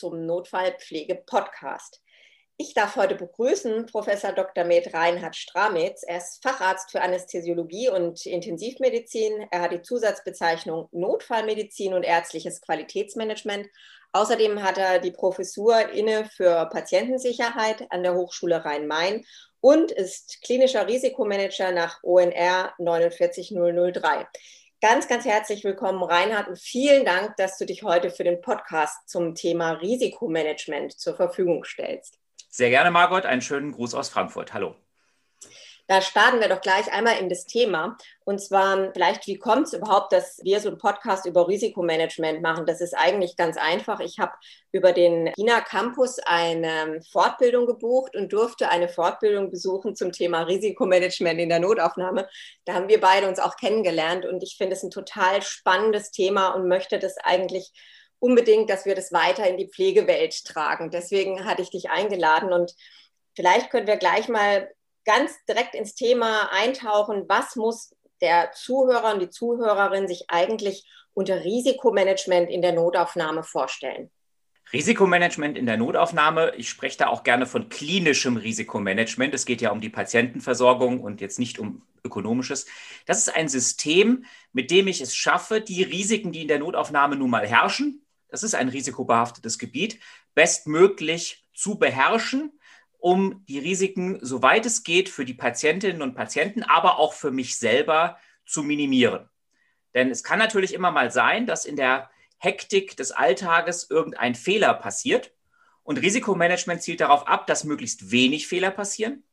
Zum Notfallpflege-Podcast. Ich darf heute begrüßen Professor Dr. Med Reinhard Stramitz. Er ist Facharzt für Anästhesiologie und Intensivmedizin. Er hat die Zusatzbezeichnung Notfallmedizin und ärztliches Qualitätsmanagement. Außerdem hat er die Professur inne für Patientensicherheit an der Hochschule Rhein-Main und ist klinischer Risikomanager nach ONR 49003. Ganz, ganz herzlich willkommen, Reinhard, und vielen Dank, dass du dich heute für den Podcast zum Thema Risikomanagement zur Verfügung stellst. Sehr gerne, Margot. Einen schönen Gruß aus Frankfurt. Hallo. Da starten wir doch gleich einmal in das Thema. Und zwar vielleicht, wie kommt es überhaupt, dass wir so einen Podcast über Risikomanagement machen? Das ist eigentlich ganz einfach. Ich habe über den China Campus eine Fortbildung gebucht und durfte eine Fortbildung besuchen zum Thema Risikomanagement in der Notaufnahme. Da haben wir beide uns auch kennengelernt und ich finde es ein total spannendes Thema und möchte das eigentlich unbedingt, dass wir das weiter in die Pflegewelt tragen. Deswegen hatte ich dich eingeladen und vielleicht können wir gleich mal ganz direkt ins Thema eintauchen, was muss der Zuhörer und die Zuhörerin sich eigentlich unter Risikomanagement in der Notaufnahme vorstellen? Risikomanagement in der Notaufnahme, ich spreche da auch gerne von klinischem Risikomanagement. Es geht ja um die Patientenversorgung und jetzt nicht um ökonomisches. Das ist ein System, mit dem ich es schaffe, die Risiken, die in der Notaufnahme nun mal herrschen, das ist ein risikobehaftetes Gebiet, bestmöglich zu beherrschen um die Risiken, soweit es geht, für die Patientinnen und Patienten, aber auch für mich selber zu minimieren. Denn es kann natürlich immer mal sein, dass in der Hektik des Alltages irgendein Fehler passiert. Und Risikomanagement zielt darauf ab, dass möglichst wenig Fehler passieren.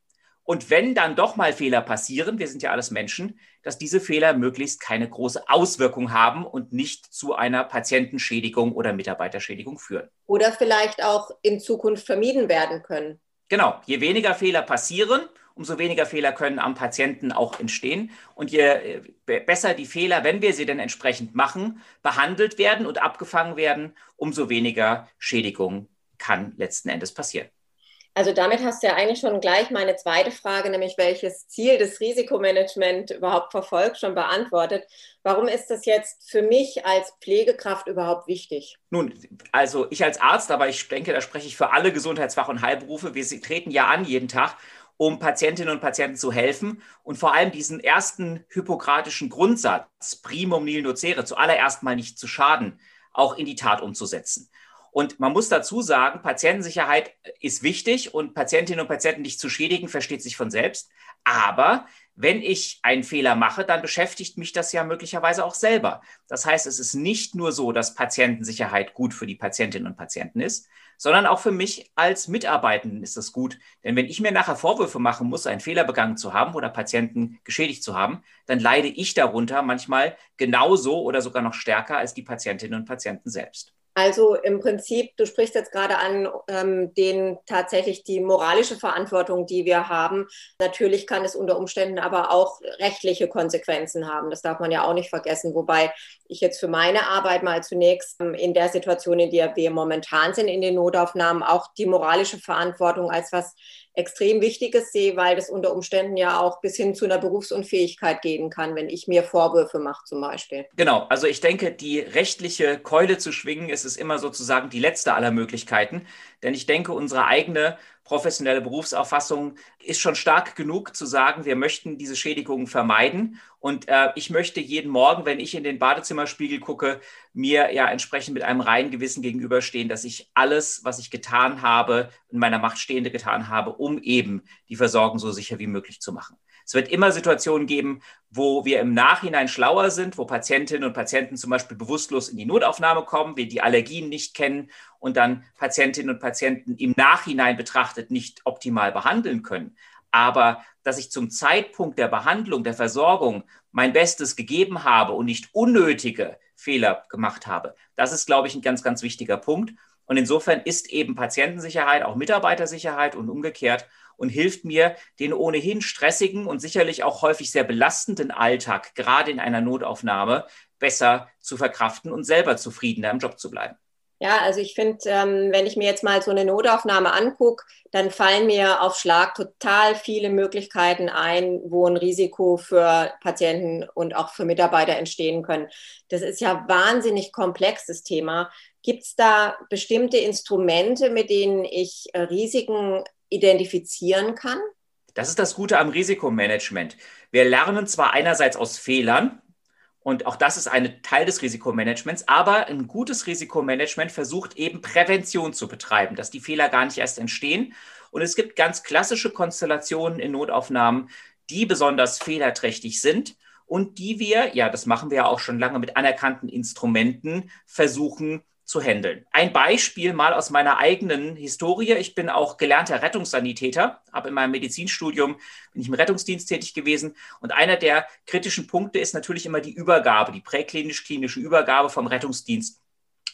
Und wenn dann doch mal Fehler passieren, wir sind ja alles Menschen, dass diese Fehler möglichst keine große Auswirkung haben und nicht zu einer Patientenschädigung oder Mitarbeiterschädigung führen. Oder vielleicht auch in Zukunft vermieden werden können. Genau, je weniger Fehler passieren, umso weniger Fehler können am Patienten auch entstehen. Und je äh, besser die Fehler, wenn wir sie denn entsprechend machen, behandelt werden und abgefangen werden, umso weniger Schädigung kann letzten Endes passieren. Also damit hast du ja eigentlich schon gleich meine zweite Frage, nämlich welches Ziel des Risikomanagement überhaupt verfolgt, schon beantwortet. Warum ist das jetzt für mich als Pflegekraft überhaupt wichtig? Nun, also ich als Arzt, aber ich denke, da spreche ich für alle Gesundheitsfach- und Heilberufe. Wir treten ja an jeden Tag, um Patientinnen und Patienten zu helfen und vor allem diesen ersten hippokratischen Grundsatz, primum nil nocere, zuallererst mal nicht zu schaden, auch in die Tat umzusetzen. Und man muss dazu sagen, Patientensicherheit ist wichtig und Patientinnen und Patienten nicht zu schädigen, versteht sich von selbst. Aber wenn ich einen Fehler mache, dann beschäftigt mich das ja möglicherweise auch selber. Das heißt, es ist nicht nur so, dass Patientensicherheit gut für die Patientinnen und Patienten ist, sondern auch für mich als Mitarbeitenden ist das gut. Denn wenn ich mir nachher Vorwürfe machen muss, einen Fehler begangen zu haben oder Patienten geschädigt zu haben, dann leide ich darunter manchmal genauso oder sogar noch stärker als die Patientinnen und Patienten selbst. Also im Prinzip, du sprichst jetzt gerade an ähm, den tatsächlich die moralische Verantwortung, die wir haben. Natürlich kann es unter Umständen aber auch rechtliche Konsequenzen haben. Das darf man ja auch nicht vergessen. Wobei ich jetzt für meine Arbeit mal zunächst ähm, in der Situation, in der wir momentan sind in den Notaufnahmen, auch die moralische Verantwortung als was extrem Wichtiges sehe, weil das unter Umständen ja auch bis hin zu einer Berufsunfähigkeit gehen kann, wenn ich mir Vorwürfe mache zum Beispiel. Genau, also ich denke, die rechtliche Keule zu schwingen, ist es immer sozusagen die letzte aller Möglichkeiten. Denn ich denke, unsere eigene professionelle Berufsauffassung ist schon stark genug zu sagen, wir möchten diese Schädigungen vermeiden. Und äh, ich möchte jeden Morgen, wenn ich in den Badezimmerspiegel gucke, mir ja entsprechend mit einem reinen Gewissen gegenüberstehen, dass ich alles, was ich getan habe, in meiner Macht Stehende getan habe, um eben die Versorgung so sicher wie möglich zu machen. Es wird immer Situationen geben, wo wir im Nachhinein schlauer sind, wo Patientinnen und Patienten zum Beispiel bewusstlos in die Notaufnahme kommen, wir die Allergien nicht kennen und dann Patientinnen und Patienten im Nachhinein betrachtet nicht optimal behandeln können. Aber dass ich zum Zeitpunkt der Behandlung, der Versorgung mein Bestes gegeben habe und nicht unnötige Fehler gemacht habe, das ist, glaube ich, ein ganz, ganz wichtiger Punkt. Und insofern ist eben Patientensicherheit auch Mitarbeitersicherheit und umgekehrt und hilft mir, den ohnehin stressigen und sicherlich auch häufig sehr belastenden Alltag, gerade in einer Notaufnahme, besser zu verkraften und selber zufriedener im Job zu bleiben. Ja, also ich finde, ähm, wenn ich mir jetzt mal so eine Notaufnahme angucke, dann fallen mir auf Schlag total viele Möglichkeiten ein, wo ein Risiko für Patienten und auch für Mitarbeiter entstehen können. Das ist ja wahnsinnig komplex, das Thema. Gibt es da bestimmte Instrumente, mit denen ich äh, Risiken identifizieren kann? Das ist das Gute am Risikomanagement. Wir lernen zwar einerseits aus Fehlern, und auch das ist ein Teil des Risikomanagements. Aber ein gutes Risikomanagement versucht eben Prävention zu betreiben, dass die Fehler gar nicht erst entstehen. Und es gibt ganz klassische Konstellationen in Notaufnahmen, die besonders fehlerträchtig sind und die wir, ja, das machen wir ja auch schon lange mit anerkannten Instrumenten, versuchen zu handeln. Ein Beispiel mal aus meiner eigenen Historie. Ich bin auch gelernter Rettungssanitäter, habe in meinem Medizinstudium bin ich im Rettungsdienst tätig gewesen und einer der kritischen Punkte ist natürlich immer die Übergabe, die präklinisch-klinische Übergabe vom Rettungsdienst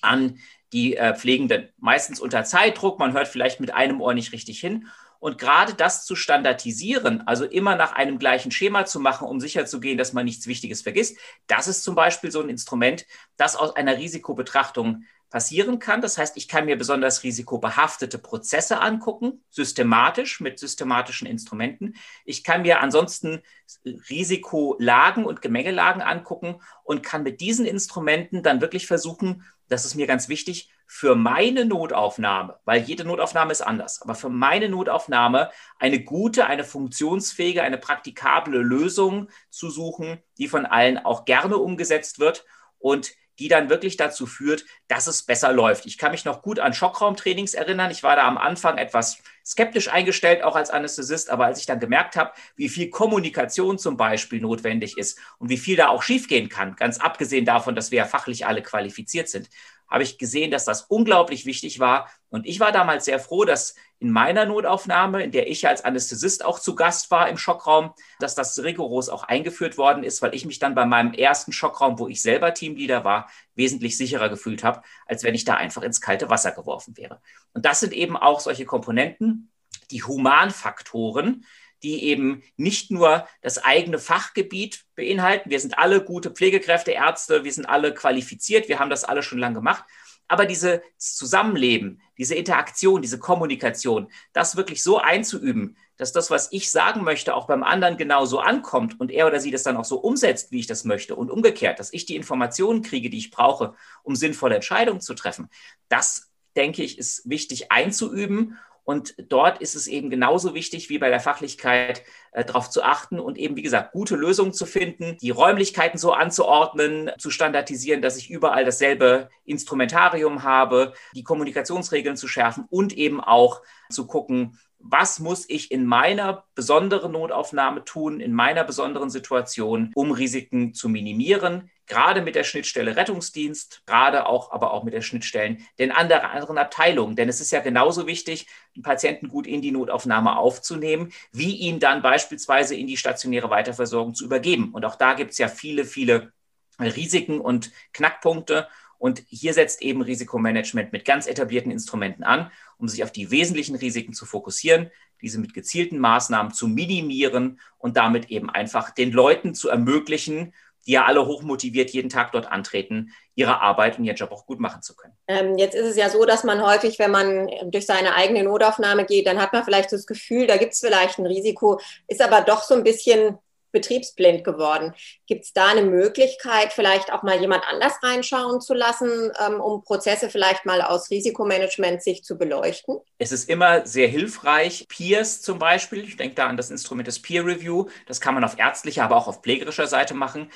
an die äh, Pflegenden. Meistens unter Zeitdruck, man hört vielleicht mit einem Ohr nicht richtig hin. Und gerade das zu standardisieren, also immer nach einem gleichen Schema zu machen, um sicherzugehen, dass man nichts Wichtiges vergisst, das ist zum Beispiel so ein Instrument, das aus einer Risikobetrachtung passieren kann. Das heißt, ich kann mir besonders risikobehaftete Prozesse angucken, systematisch mit systematischen Instrumenten. Ich kann mir ansonsten Risikolagen und Gemengelagen angucken und kann mit diesen Instrumenten dann wirklich versuchen, das ist mir ganz wichtig, für meine Notaufnahme, weil jede Notaufnahme ist anders, aber für meine Notaufnahme eine gute, eine funktionsfähige, eine praktikable Lösung zu suchen, die von allen auch gerne umgesetzt wird und die dann wirklich dazu führt, dass es besser läuft. Ich kann mich noch gut an Schockraumtrainings erinnern. Ich war da am Anfang etwas skeptisch eingestellt, auch als Anästhesist, aber als ich dann gemerkt habe, wie viel Kommunikation zum Beispiel notwendig ist und wie viel da auch schiefgehen kann, ganz abgesehen davon, dass wir ja fachlich alle qualifiziert sind, habe ich gesehen, dass das unglaublich wichtig war. Und ich war damals sehr froh, dass in meiner Notaufnahme, in der ich als Anästhesist auch zu Gast war im Schockraum, dass das rigoros auch eingeführt worden ist, weil ich mich dann bei meinem ersten Schockraum, wo ich selber Teamleader war, wesentlich sicherer gefühlt habe, als wenn ich da einfach ins kalte Wasser geworfen wäre. Und das sind eben auch solche Komponenten, die Humanfaktoren, die eben nicht nur das eigene Fachgebiet beinhalten. Wir sind alle gute Pflegekräfte, Ärzte, wir sind alle qualifiziert, wir haben das alle schon lange gemacht. Aber dieses Zusammenleben, diese Interaktion, diese Kommunikation, das wirklich so einzuüben, dass das, was ich sagen möchte, auch beim anderen genauso ankommt und er oder sie das dann auch so umsetzt, wie ich das möchte und umgekehrt, dass ich die Informationen kriege, die ich brauche, um sinnvolle Entscheidungen zu treffen, das denke ich, ist wichtig einzuüben und dort ist es eben genauso wichtig wie bei der Fachlichkeit, äh, darauf zu achten und eben, wie gesagt, gute Lösungen zu finden, die Räumlichkeiten so anzuordnen, zu standardisieren, dass ich überall dasselbe Instrumentarium habe, die Kommunikationsregeln zu schärfen und eben auch zu gucken, was muss ich in meiner besonderen Notaufnahme tun, in meiner besonderen Situation, um Risiken zu minimieren, gerade mit der Schnittstelle Rettungsdienst, gerade auch, aber auch mit der Schnittstellen den anderen, anderen Abteilungen. Denn es ist ja genauso wichtig, den Patienten gut in die Notaufnahme aufzunehmen, wie ihn dann beispielsweise in die stationäre Weiterversorgung zu übergeben. Und auch da gibt es ja viele, viele Risiken und Knackpunkte. Und hier setzt eben Risikomanagement mit ganz etablierten Instrumenten an, um sich auf die wesentlichen Risiken zu fokussieren, diese mit gezielten Maßnahmen zu minimieren und damit eben einfach den Leuten zu ermöglichen, die ja alle hochmotiviert jeden Tag dort antreten, ihre Arbeit und ihren Job auch gut machen zu können. Ähm, jetzt ist es ja so, dass man häufig, wenn man durch seine eigene Notaufnahme geht, dann hat man vielleicht das Gefühl, da gibt es vielleicht ein Risiko, ist aber doch so ein bisschen betriebsblind geworden. Gibt es da eine Möglichkeit, vielleicht auch mal jemand anders reinschauen zu lassen, ähm, um Prozesse vielleicht mal aus Risikomanagement sich zu beleuchten? Es ist immer sehr hilfreich. Peers zum Beispiel, ich denke da an das Instrument des Peer Review, das kann man auf ärztlicher, aber auch auf pflegerischer Seite machen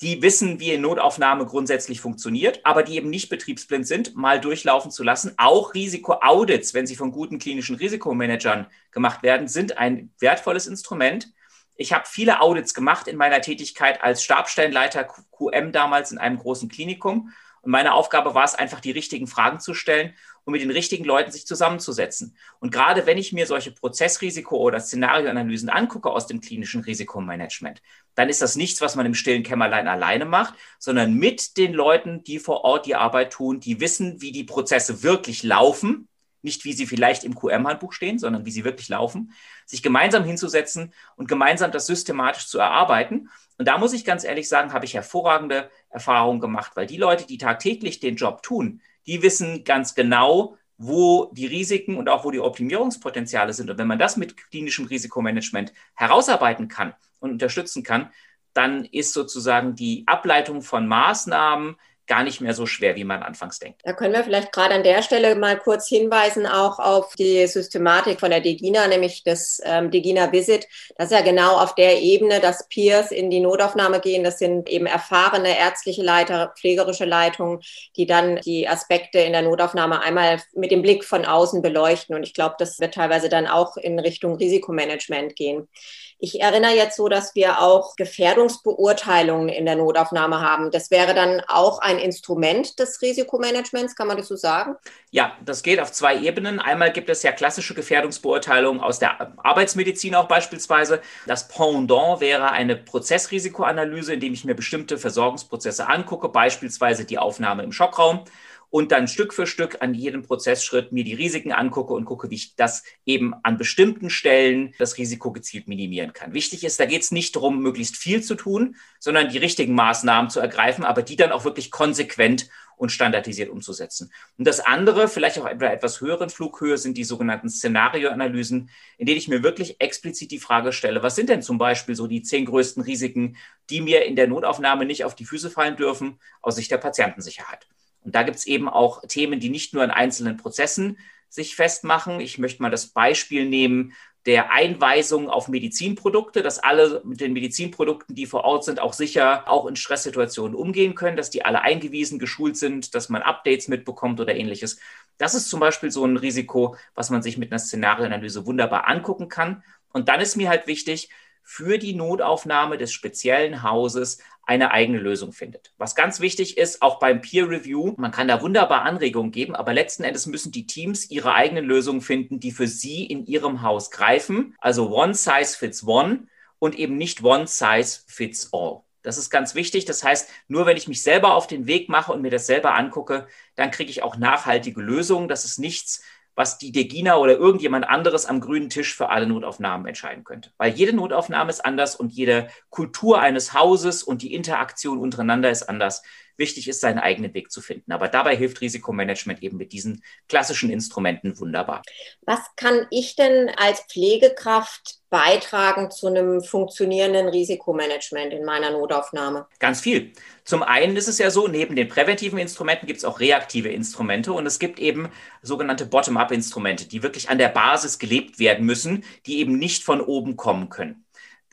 die wissen, wie eine Notaufnahme grundsätzlich funktioniert, aber die eben nicht betriebsblind sind, mal durchlaufen zu lassen. Auch Risikoaudits, wenn sie von guten klinischen Risikomanagern gemacht werden, sind ein wertvolles Instrument, ich habe viele Audits gemacht in meiner Tätigkeit als Stabstellenleiter QM damals in einem großen Klinikum. Und meine Aufgabe war es einfach, die richtigen Fragen zu stellen und mit den richtigen Leuten sich zusammenzusetzen. Und gerade wenn ich mir solche Prozessrisiko- oder Szenarioanalysen angucke aus dem klinischen Risikomanagement, dann ist das nichts, was man im stillen Kämmerlein alleine macht, sondern mit den Leuten, die vor Ort die Arbeit tun, die wissen, wie die Prozesse wirklich laufen nicht wie sie vielleicht im QM-Handbuch stehen, sondern wie sie wirklich laufen, sich gemeinsam hinzusetzen und gemeinsam das systematisch zu erarbeiten. Und da muss ich ganz ehrlich sagen, habe ich hervorragende Erfahrungen gemacht, weil die Leute, die tagtäglich den Job tun, die wissen ganz genau, wo die Risiken und auch wo die Optimierungspotenziale sind. Und wenn man das mit klinischem Risikomanagement herausarbeiten kann und unterstützen kann, dann ist sozusagen die Ableitung von Maßnahmen, gar nicht mehr so schwer, wie man anfangs denkt. Da können wir vielleicht gerade an der Stelle mal kurz hinweisen, auch auf die Systematik von der DEGINA, nämlich das ähm, DEGINA Visit. Das ist ja genau auf der Ebene, dass Peers in die Notaufnahme gehen. Das sind eben erfahrene ärztliche Leiter, pflegerische Leitungen, die dann die Aspekte in der Notaufnahme einmal mit dem Blick von außen beleuchten. Und ich glaube, das wird teilweise dann auch in Richtung Risikomanagement gehen. Ich erinnere jetzt so, dass wir auch Gefährdungsbeurteilungen in der Notaufnahme haben. Das wäre dann auch ein Instrument des Risikomanagements, kann man das so sagen? Ja, das geht auf zwei Ebenen. Einmal gibt es ja klassische Gefährdungsbeurteilungen aus der Arbeitsmedizin auch beispielsweise. Das Pendant wäre eine Prozessrisikoanalyse, indem ich mir bestimmte Versorgungsprozesse angucke, beispielsweise die Aufnahme im Schockraum und dann Stück für Stück an jedem Prozessschritt mir die Risiken angucke und gucke, wie ich das eben an bestimmten Stellen das Risiko gezielt minimieren kann. Wichtig ist, da geht es nicht darum, möglichst viel zu tun, sondern die richtigen Maßnahmen zu ergreifen, aber die dann auch wirklich konsequent und standardisiert umzusetzen. Und das andere, vielleicht auch bei etwas höheren Flughöhe, sind die sogenannten Szenarioanalysen, in denen ich mir wirklich explizit die Frage stelle, was sind denn zum Beispiel so die zehn größten Risiken, die mir in der Notaufnahme nicht auf die Füße fallen dürfen, aus Sicht der Patientensicherheit. Und da gibt es eben auch Themen, die nicht nur in einzelnen Prozessen sich festmachen. Ich möchte mal das Beispiel nehmen der Einweisung auf Medizinprodukte, dass alle mit den Medizinprodukten, die vor Ort sind, auch sicher auch in Stresssituationen umgehen können, dass die alle eingewiesen, geschult sind, dass man Updates mitbekommt oder ähnliches. Das ist zum Beispiel so ein Risiko, was man sich mit einer Szenarioanalyse wunderbar angucken kann. Und dann ist mir halt wichtig, für die Notaufnahme des speziellen Hauses eine eigene Lösung findet. Was ganz wichtig ist, auch beim Peer Review, man kann da wunderbar Anregungen geben, aber letzten Endes müssen die Teams ihre eigenen Lösungen finden, die für sie in ihrem Haus greifen. Also One Size Fits One und eben nicht One Size Fits All. Das ist ganz wichtig. Das heißt, nur wenn ich mich selber auf den Weg mache und mir das selber angucke, dann kriege ich auch nachhaltige Lösungen. Das ist nichts, was die Degina oder irgendjemand anderes am grünen Tisch für alle Notaufnahmen entscheiden könnte. Weil jede Notaufnahme ist anders und jede Kultur eines Hauses und die Interaktion untereinander ist anders. Wichtig ist, seinen eigenen Weg zu finden. Aber dabei hilft Risikomanagement eben mit diesen klassischen Instrumenten wunderbar. Was kann ich denn als Pflegekraft beitragen zu einem funktionierenden Risikomanagement in meiner Notaufnahme? Ganz viel. Zum einen ist es ja so, neben den präventiven Instrumenten gibt es auch reaktive Instrumente und es gibt eben sogenannte Bottom-up-Instrumente, die wirklich an der Basis gelebt werden müssen, die eben nicht von oben kommen können.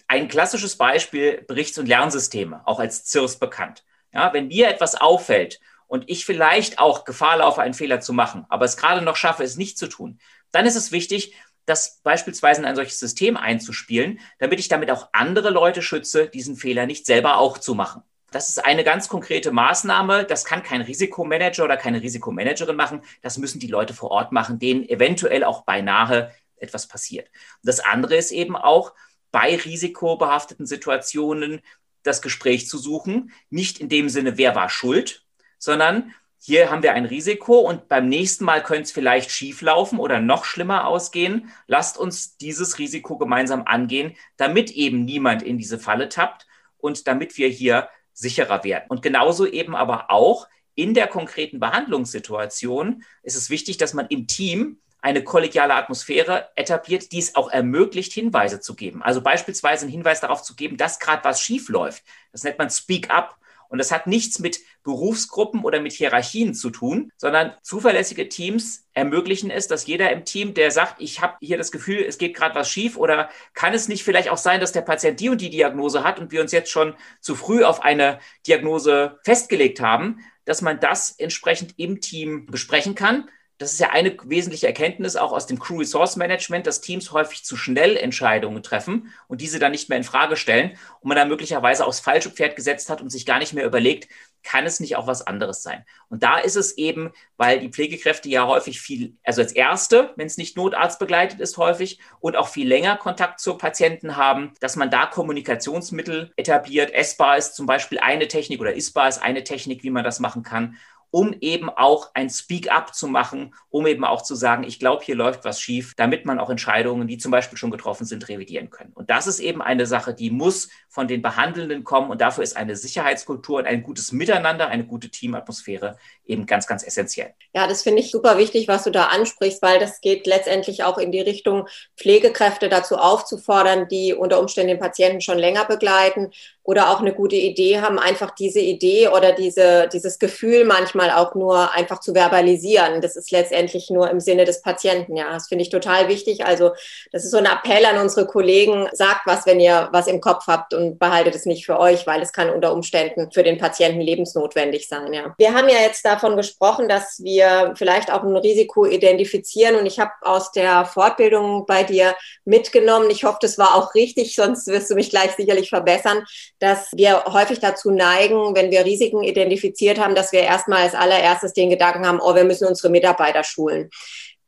Ein klassisches Beispiel Berichts- und Lernsysteme, auch als CIRS bekannt. Ja, wenn mir etwas auffällt und ich vielleicht auch Gefahr laufe, einen Fehler zu machen, aber es gerade noch schaffe, es nicht zu tun, dann ist es wichtig, das beispielsweise in ein solches System einzuspielen, damit ich damit auch andere Leute schütze, diesen Fehler nicht selber auch zu machen. Das ist eine ganz konkrete Maßnahme. Das kann kein Risikomanager oder keine Risikomanagerin machen. Das müssen die Leute vor Ort machen, denen eventuell auch beinahe etwas passiert. Und das andere ist eben auch, bei risikobehafteten Situationen das Gespräch zu suchen. Nicht in dem Sinne, wer war schuld, sondern hier haben wir ein Risiko und beim nächsten Mal könnte es vielleicht schief laufen oder noch schlimmer ausgehen. Lasst uns dieses Risiko gemeinsam angehen, damit eben niemand in diese Falle tappt und damit wir hier sicherer werden. Und genauso eben aber auch in der konkreten Behandlungssituation ist es wichtig, dass man im Team eine kollegiale Atmosphäre etabliert, die es auch ermöglicht, Hinweise zu geben. Also beispielsweise einen Hinweis darauf zu geben, dass gerade was schief läuft. Das nennt man Speak Up. Und das hat nichts mit Berufsgruppen oder mit Hierarchien zu tun, sondern zuverlässige Teams ermöglichen es, dass jeder im Team, der sagt, ich habe hier das Gefühl, es geht gerade was schief oder kann es nicht vielleicht auch sein, dass der Patient die und die Diagnose hat und wir uns jetzt schon zu früh auf eine Diagnose festgelegt haben, dass man das entsprechend im Team besprechen kann das ist ja eine wesentliche Erkenntnis auch aus dem Crew Resource Management, dass Teams häufig zu schnell Entscheidungen treffen und diese dann nicht mehr in Frage stellen und man dann möglicherweise aufs falsche Pferd gesetzt hat und sich gar nicht mehr überlegt, kann es nicht auch was anderes sein? Und da ist es eben, weil die Pflegekräfte ja häufig viel, also als Erste, wenn es nicht Notarzt begleitet ist, häufig und auch viel länger Kontakt zu Patienten haben, dass man da Kommunikationsmittel etabliert. S-Bar ist zum Beispiel eine Technik oder ISBAR ist eine Technik, wie man das machen kann um eben auch ein Speak-up zu machen, um eben auch zu sagen, ich glaube, hier läuft was schief, damit man auch Entscheidungen, die zum Beispiel schon getroffen sind, revidieren können. Und das ist eben eine Sache, die muss von den Behandelnden kommen und dafür ist eine Sicherheitskultur und ein gutes Miteinander, eine gute Teamatmosphäre eben ganz, ganz essentiell. Ja, das finde ich super wichtig, was du da ansprichst, weil das geht letztendlich auch in die Richtung, Pflegekräfte dazu aufzufordern, die unter Umständen den Patienten schon länger begleiten, oder auch eine gute Idee haben, einfach diese Idee oder diese, dieses Gefühl manchmal auch nur einfach zu verbalisieren. Das ist letztendlich nur im Sinne des Patienten. Ja, das finde ich total wichtig. Also das ist so ein Appell an unsere Kollegen. Sagt was, wenn ihr was im Kopf habt und behaltet es nicht für euch, weil es kann unter Umständen für den Patienten lebensnotwendig sein. Ja. Wir haben ja jetzt davon gesprochen, dass wir vielleicht auch ein Risiko identifizieren und ich habe aus der Fortbildung bei dir mitgenommen. Ich hoffe, das war auch richtig, sonst wirst du mich gleich sicherlich verbessern dass wir häufig dazu neigen, wenn wir Risiken identifiziert haben, dass wir erstmal als allererstes den Gedanken haben, oh, wir müssen unsere Mitarbeiter schulen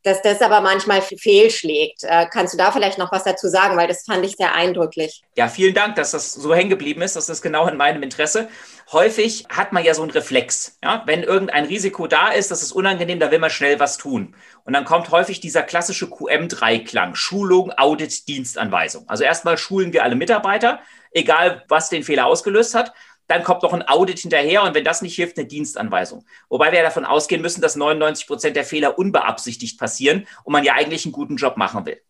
dass das aber manchmal fehlschlägt. Äh, kannst du da vielleicht noch was dazu sagen, weil das fand ich sehr eindrücklich. Ja, vielen Dank, dass das so hängen geblieben ist. Das ist genau in meinem Interesse. Häufig hat man ja so einen Reflex. Ja? Wenn irgendein Risiko da ist, das ist unangenehm, da will man schnell was tun. Und dann kommt häufig dieser klassische QM-Dreiklang, Schulung, Audit, Dienstanweisung. Also erstmal schulen wir alle Mitarbeiter, egal was den Fehler ausgelöst hat. Dann kommt noch ein Audit hinterher und wenn das nicht hilft, eine Dienstanweisung. Wobei wir davon ausgehen müssen, dass 99 Prozent der Fehler unbeabsichtigt passieren und man ja eigentlich einen guten Job machen will.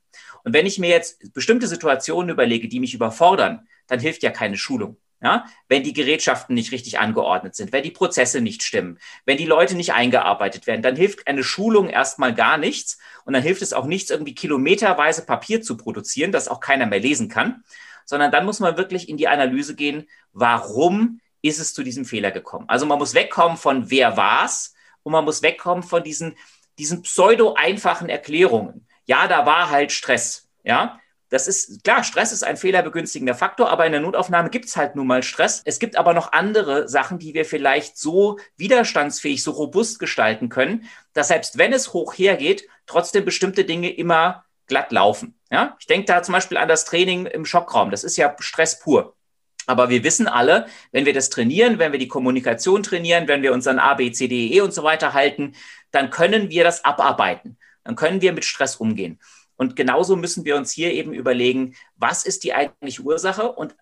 Und wenn ich mir jetzt bestimmte Situationen überlege, die mich überfordern, dann hilft ja keine Schulung. Ja, wenn die Gerätschaften nicht richtig angeordnet sind, wenn die Prozesse nicht stimmen, wenn die Leute nicht eingearbeitet werden, dann hilft eine Schulung erstmal gar nichts. Und dann hilft es auch nichts, irgendwie kilometerweise Papier zu produzieren, das auch keiner mehr lesen kann, sondern dann muss man wirklich in die Analyse gehen, warum ist es zu diesem Fehler gekommen. Also man muss wegkommen von wer war's und man muss wegkommen von diesen, diesen pseudo-einfachen Erklärungen. Ja, da war halt Stress. Ja, das ist klar, Stress ist ein fehlerbegünstigender Faktor, aber in der Notaufnahme gibt es halt nun mal Stress. Es gibt aber noch andere Sachen, die wir vielleicht so widerstandsfähig, so robust gestalten können, dass selbst wenn es hoch hergeht, trotzdem bestimmte Dinge immer glatt laufen. Ja? Ich denke da zum Beispiel an das Training im Schockraum. Das ist ja Stress pur. Aber wir wissen alle, wenn wir das trainieren, wenn wir die Kommunikation trainieren, wenn wir uns an A, B, C, D, E und so weiter halten, dann können wir das abarbeiten. Dann können wir mit Stress umgehen. Und genauso müssen wir uns hier eben überlegen, was ist die eigentliche Ursache? Und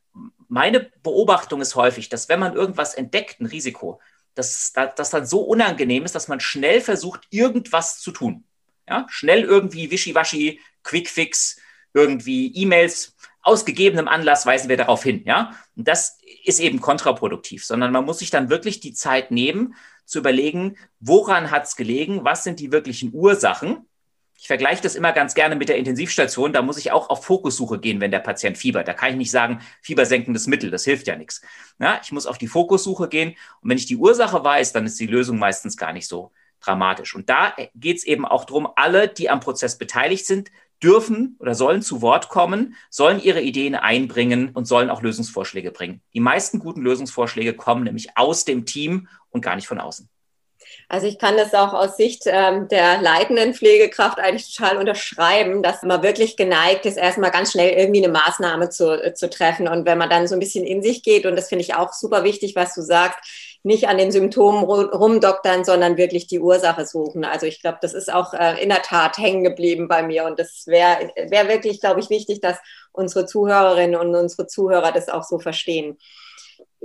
meine Beobachtung ist häufig, dass wenn man irgendwas entdeckt, ein Risiko, dass das dann so unangenehm ist, dass man schnell versucht, irgendwas zu tun. Ja, schnell irgendwie wischiwaschi, Quickfix, irgendwie E-Mails. Aus gegebenem Anlass weisen wir darauf hin. Ja, und das ist eben kontraproduktiv, sondern man muss sich dann wirklich die Zeit nehmen, zu überlegen, woran hat es gelegen, was sind die wirklichen Ursachen. Ich vergleiche das immer ganz gerne mit der Intensivstation. Da muss ich auch auf Fokussuche gehen, wenn der Patient fiebert. Da kann ich nicht sagen, fiebersenkendes Mittel, das hilft ja nichts. Ja, ich muss auf die Fokussuche gehen. Und wenn ich die Ursache weiß, dann ist die Lösung meistens gar nicht so dramatisch. Und da geht es eben auch darum, alle, die am Prozess beteiligt sind, dürfen oder sollen zu Wort kommen, sollen ihre Ideen einbringen und sollen auch Lösungsvorschläge bringen. Die meisten guten Lösungsvorschläge kommen nämlich aus dem Team und gar nicht von außen. Also ich kann das auch aus Sicht ähm, der leitenden Pflegekraft eigentlich total unterschreiben, dass man wirklich geneigt ist, erstmal ganz schnell irgendwie eine Maßnahme zu, äh, zu treffen. Und wenn man dann so ein bisschen in sich geht, und das finde ich auch super wichtig, was du sagst, nicht an den Symptomen rumdoktern, sondern wirklich die Ursache suchen. Also ich glaube, das ist auch äh, in der Tat hängen geblieben bei mir. Und das wäre wär wirklich, glaube ich, wichtig, dass unsere Zuhörerinnen und unsere Zuhörer das auch so verstehen.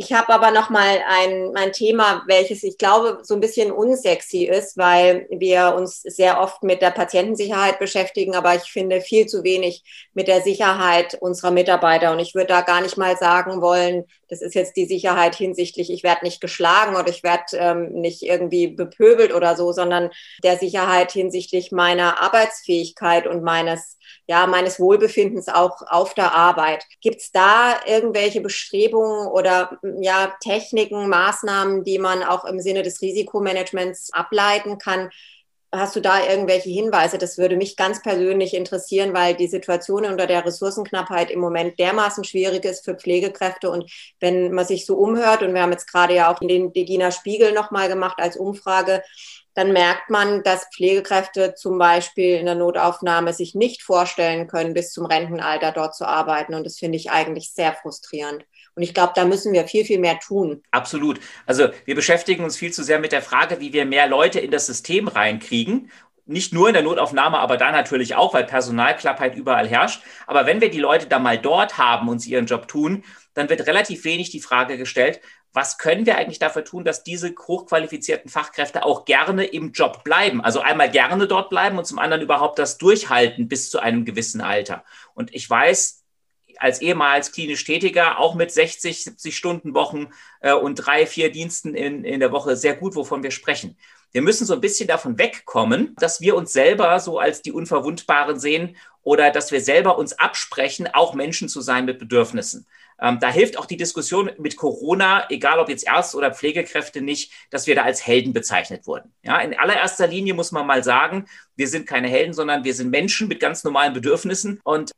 Ich habe aber noch mal ein, ein Thema, welches ich glaube so ein bisschen unsexy ist, weil wir uns sehr oft mit der Patientensicherheit beschäftigen, aber ich finde viel zu wenig mit der Sicherheit unserer Mitarbeiter. Und ich würde da gar nicht mal sagen wollen, das ist jetzt die Sicherheit hinsichtlich, ich werde nicht geschlagen oder ich werde ähm, nicht irgendwie bepöbelt oder so, sondern der Sicherheit hinsichtlich meiner Arbeitsfähigkeit und meines ja, meines Wohlbefindens auch auf der Arbeit. Gibt es da irgendwelche Bestrebungen oder ja, Techniken, Maßnahmen, die man auch im Sinne des Risikomanagements ableiten kann? Hast du da irgendwelche Hinweise? Das würde mich ganz persönlich interessieren, weil die Situation unter der Ressourcenknappheit im Moment dermaßen schwierig ist für Pflegekräfte. Und wenn man sich so umhört, und wir haben jetzt gerade ja auch den Degina Spiegel nochmal gemacht als Umfrage, dann merkt man, dass Pflegekräfte zum Beispiel in der Notaufnahme sich nicht vorstellen können, bis zum Rentenalter dort zu arbeiten. Und das finde ich eigentlich sehr frustrierend. Und ich glaube, da müssen wir viel, viel mehr tun. Absolut. Also wir beschäftigen uns viel zu sehr mit der Frage, wie wir mehr Leute in das System reinkriegen. Nicht nur in der Notaufnahme, aber da natürlich auch, weil Personalklappheit überall herrscht. Aber wenn wir die Leute da mal dort haben und sie ihren Job tun, dann wird relativ wenig die Frage gestellt, was können wir eigentlich dafür tun, dass diese hochqualifizierten Fachkräfte auch gerne im Job bleiben? Also einmal gerne dort bleiben und zum anderen überhaupt das durchhalten bis zu einem gewissen Alter. Und ich weiß, als ehemals klinisch Tätiger, auch mit 60, 70 Stunden Wochen äh, und drei, vier Diensten in, in der Woche sehr gut, wovon wir sprechen. Wir müssen so ein bisschen davon wegkommen, dass wir uns selber so als die Unverwundbaren sehen oder dass wir selber uns absprechen, auch Menschen zu sein mit Bedürfnissen. Ähm, da hilft auch die Diskussion mit Corona, egal ob jetzt Ärzte oder Pflegekräfte nicht, dass wir da als Helden bezeichnet wurden. Ja, in allererster Linie muss man mal sagen, wir sind keine Helden, sondern wir sind Menschen mit ganz normalen Bedürfnissen und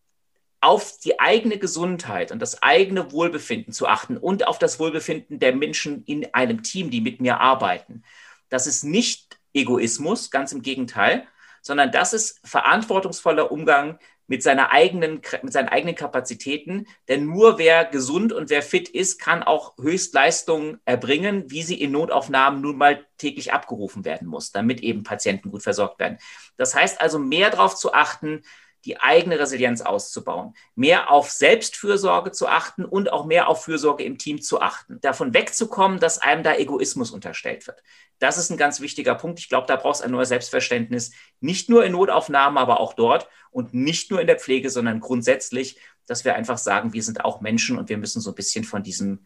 auf die eigene Gesundheit und das eigene Wohlbefinden zu achten und auf das Wohlbefinden der Menschen in einem Team, die mit mir arbeiten. Das ist nicht Egoismus, ganz im Gegenteil, sondern das ist verantwortungsvoller Umgang mit, seiner eigenen, mit seinen eigenen Kapazitäten. Denn nur wer gesund und wer fit ist, kann auch Höchstleistungen erbringen, wie sie in Notaufnahmen nun mal täglich abgerufen werden muss, damit eben Patienten gut versorgt werden. Das heißt also, mehr darauf zu achten, die eigene Resilienz auszubauen, mehr auf Selbstfürsorge zu achten und auch mehr auf Fürsorge im Team zu achten. Davon wegzukommen, dass einem da Egoismus unterstellt wird. Das ist ein ganz wichtiger Punkt. Ich glaube, da braucht es ein neues Selbstverständnis, nicht nur in Notaufnahmen, aber auch dort und nicht nur in der Pflege, sondern grundsätzlich, dass wir einfach sagen, wir sind auch Menschen und wir müssen so ein bisschen von diesem,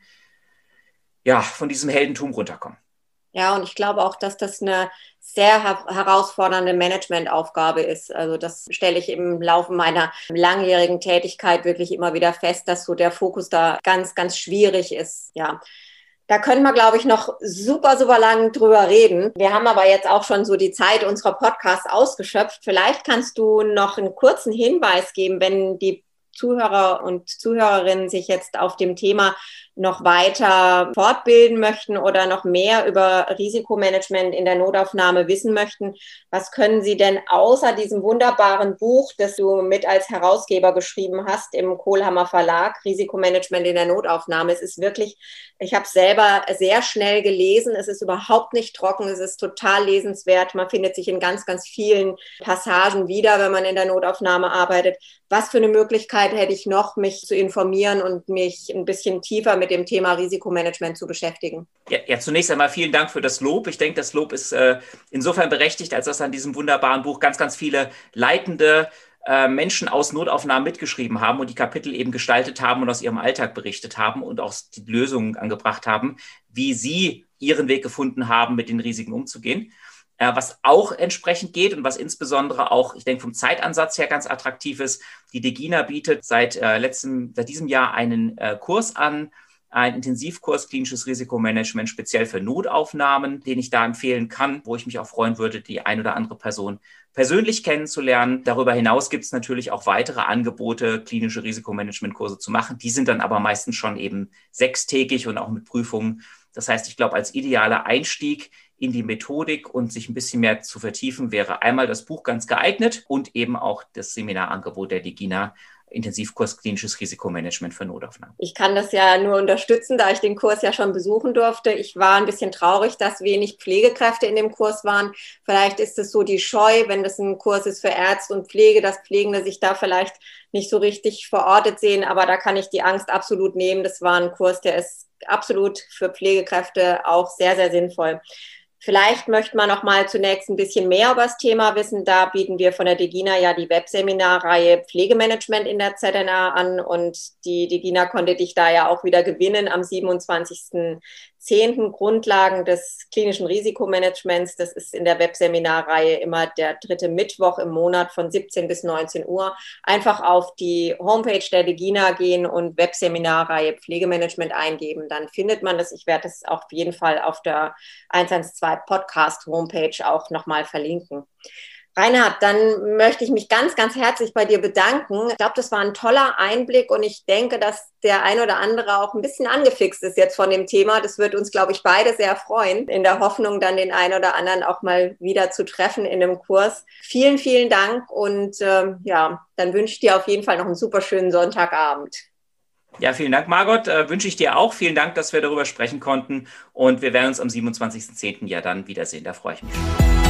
ja, von diesem Heldentum runterkommen. Ja, und ich glaube auch, dass das eine sehr herausfordernde Managementaufgabe ist. Also das stelle ich im Laufe meiner langjährigen Tätigkeit wirklich immer wieder fest, dass so der Fokus da ganz, ganz schwierig ist. Ja. Da können wir, glaube ich, noch super, super lang drüber reden. Wir haben aber jetzt auch schon so die Zeit unserer Podcasts ausgeschöpft. Vielleicht kannst du noch einen kurzen Hinweis geben, wenn die Zuhörer und Zuhörerinnen sich jetzt auf dem Thema noch weiter fortbilden möchten oder noch mehr über Risikomanagement in der Notaufnahme wissen möchten, was können Sie denn außer diesem wunderbaren Buch, das du mit als Herausgeber geschrieben hast im Kohlhammer Verlag, Risikomanagement in der Notaufnahme? Es ist wirklich, ich habe selber sehr schnell gelesen. Es ist überhaupt nicht trocken. Es ist total lesenswert. Man findet sich in ganz, ganz vielen Passagen wieder, wenn man in der Notaufnahme arbeitet. Was für eine Möglichkeit hätte ich noch, mich zu informieren und mich ein bisschen tiefer mit mit dem Thema Risikomanagement zu beschäftigen. Ja, ja, zunächst einmal vielen Dank für das Lob. Ich denke, das Lob ist äh, insofern berechtigt, als dass an diesem wunderbaren Buch ganz, ganz viele leitende äh, Menschen aus Notaufnahmen mitgeschrieben haben und die Kapitel eben gestaltet haben und aus ihrem Alltag berichtet haben und auch die Lösungen angebracht haben, wie sie ihren Weg gefunden haben, mit den Risiken umzugehen. Äh, was auch entsprechend geht und was insbesondere auch, ich denke, vom Zeitansatz her ganz attraktiv ist. Die Degina bietet seit, äh, letztem, seit diesem Jahr einen Kurs an, ein Intensivkurs klinisches Risikomanagement speziell für Notaufnahmen, den ich da empfehlen kann, wo ich mich auch freuen würde, die ein oder andere Person persönlich kennenzulernen. Darüber hinaus gibt es natürlich auch weitere Angebote, klinische Risikomanagementkurse zu machen. Die sind dann aber meistens schon eben sechstägig und auch mit Prüfungen. Das heißt, ich glaube, als idealer Einstieg in die Methodik und sich ein bisschen mehr zu vertiefen, wäre einmal das Buch ganz geeignet und eben auch das Seminarangebot der Digina Intensivkurs klinisches Risikomanagement für Notaufnahmen. Ich kann das ja nur unterstützen, da ich den Kurs ja schon besuchen durfte. Ich war ein bisschen traurig, dass wenig Pflegekräfte in dem Kurs waren. Vielleicht ist es so die Scheu, wenn das ein Kurs ist für Ärzte und Pflege, dass Pflegende sich da vielleicht nicht so richtig verortet sehen. Aber da kann ich die Angst absolut nehmen. Das war ein Kurs, der ist absolut für Pflegekräfte auch sehr, sehr sinnvoll. Vielleicht möchte man noch mal zunächst ein bisschen mehr über das Thema wissen. Da bieten wir von der Degina ja die Webseminarreihe Pflegemanagement in der ZNA an und die Degina konnte dich da ja auch wieder gewinnen am 27 zehnten Grundlagen des klinischen Risikomanagements. Das ist in der Webseminarreihe immer der dritte Mittwoch im Monat von 17 bis 19 Uhr. Einfach auf die Homepage der Legina gehen und Webseminarreihe Pflegemanagement eingeben. Dann findet man das. Ich werde das auf jeden Fall auf der 112 Podcast Homepage auch nochmal verlinken. Reinhard, dann möchte ich mich ganz, ganz herzlich bei dir bedanken. Ich glaube, das war ein toller Einblick und ich denke, dass der ein oder andere auch ein bisschen angefixt ist jetzt von dem Thema. Das wird uns, glaube ich, beide sehr freuen, in der Hoffnung, dann den einen oder anderen auch mal wieder zu treffen in dem Kurs. Vielen, vielen Dank und ähm, ja, dann wünsche ich dir auf jeden Fall noch einen super schönen Sonntagabend. Ja, vielen Dank, Margot. Äh, wünsche ich dir auch. Vielen Dank, dass wir darüber sprechen konnten. Und wir werden uns am 27.10. ja dann wiedersehen. Da freue ich mich.